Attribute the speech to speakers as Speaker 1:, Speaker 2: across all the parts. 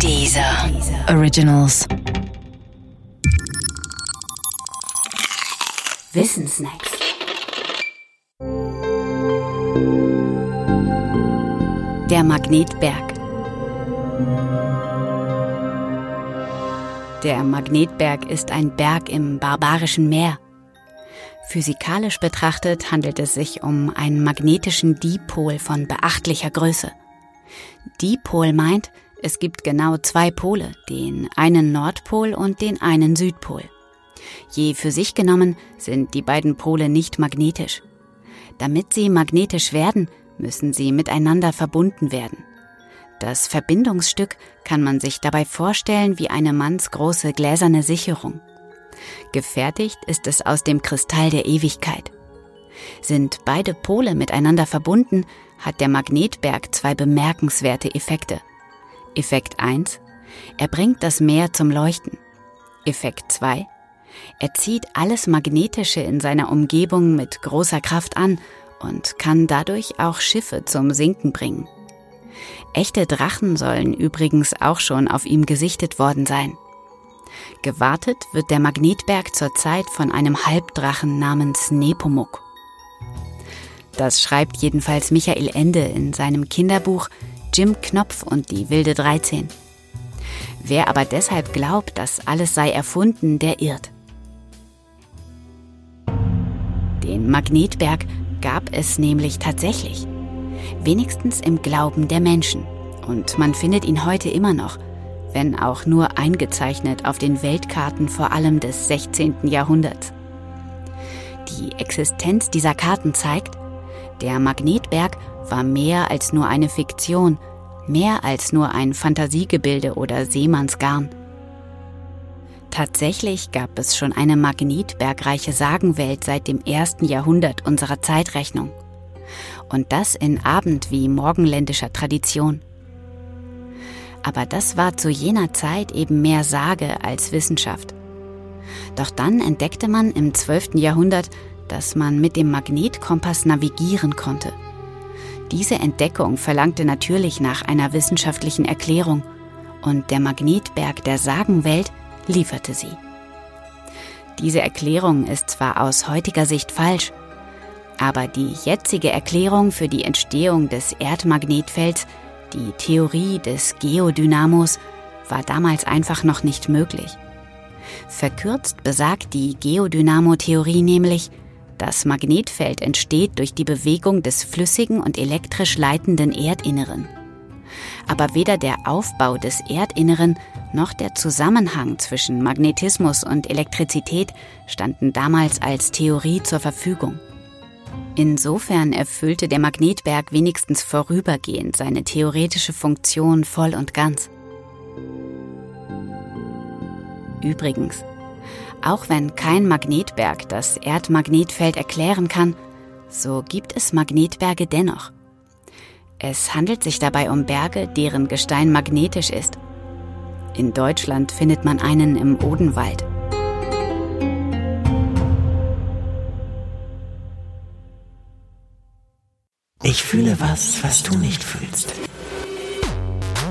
Speaker 1: Dieser Originals. Wissensnacks. Der Magnetberg. Der Magnetberg ist ein Berg im barbarischen Meer. Physikalisch betrachtet handelt es sich um einen magnetischen Dipol von beachtlicher Größe. Dipol meint, es gibt genau zwei Pole, den einen Nordpol und den einen Südpol. Je für sich genommen sind die beiden Pole nicht magnetisch. Damit sie magnetisch werden, müssen sie miteinander verbunden werden. Das Verbindungsstück kann man sich dabei vorstellen wie eine mannsgroße gläserne Sicherung. Gefertigt ist es aus dem Kristall der Ewigkeit. Sind beide Pole miteinander verbunden, hat der Magnetberg zwei bemerkenswerte Effekte. Effekt 1. Er bringt das Meer zum Leuchten. Effekt 2. Er zieht alles Magnetische in seiner Umgebung mit großer Kraft an und kann dadurch auch Schiffe zum Sinken bringen. Echte Drachen sollen übrigens auch schon auf ihm gesichtet worden sein. Gewartet wird der Magnetberg zurzeit von einem Halbdrachen namens Nepomuk. Das schreibt jedenfalls Michael Ende in seinem Kinderbuch Jim Knopf und die wilde 13. Wer aber deshalb glaubt, dass alles sei erfunden, der irrt. Den Magnetberg gab es nämlich tatsächlich. Wenigstens im Glauben der Menschen. Und man findet ihn heute immer noch, wenn auch nur eingezeichnet auf den Weltkarten vor allem des 16. Jahrhunderts. Die Existenz dieser Karten zeigt, der Magnetberg war mehr als nur eine Fiktion, mehr als nur ein Fantasiegebilde oder Seemannsgarn. Tatsächlich gab es schon eine magnetbergreiche Sagenwelt seit dem ersten Jahrhundert unserer Zeitrechnung. Und das in abend- wie morgenländischer Tradition. Aber das war zu jener Zeit eben mehr Sage als Wissenschaft. Doch dann entdeckte man im 12. Jahrhundert, dass man mit dem Magnetkompass navigieren konnte. Diese Entdeckung verlangte natürlich nach einer wissenschaftlichen Erklärung und der Magnetberg der Sagenwelt lieferte sie. Diese Erklärung ist zwar aus heutiger Sicht falsch, aber die jetzige Erklärung für die Entstehung des Erdmagnetfelds, die Theorie des Geodynamos, war damals einfach noch nicht möglich. Verkürzt besagt die Geodynamo-Theorie nämlich, das Magnetfeld entsteht durch die Bewegung des flüssigen und elektrisch leitenden Erdinneren. Aber weder der Aufbau des Erdinneren noch der Zusammenhang zwischen Magnetismus und Elektrizität standen damals als Theorie zur Verfügung. Insofern erfüllte der Magnetberg wenigstens vorübergehend seine theoretische Funktion voll und ganz. Übrigens, auch wenn kein Magnetberg das Erdmagnetfeld erklären kann, so gibt es Magnetberge dennoch. Es handelt sich dabei um Berge, deren Gestein magnetisch ist. In Deutschland findet man einen im Odenwald.
Speaker 2: Ich fühle was, was du nicht fühlst.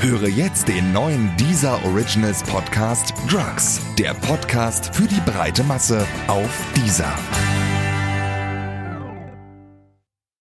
Speaker 3: Höre jetzt den neuen Deezer Originals Podcast Drugs, der Podcast für die breite Masse auf Deezer.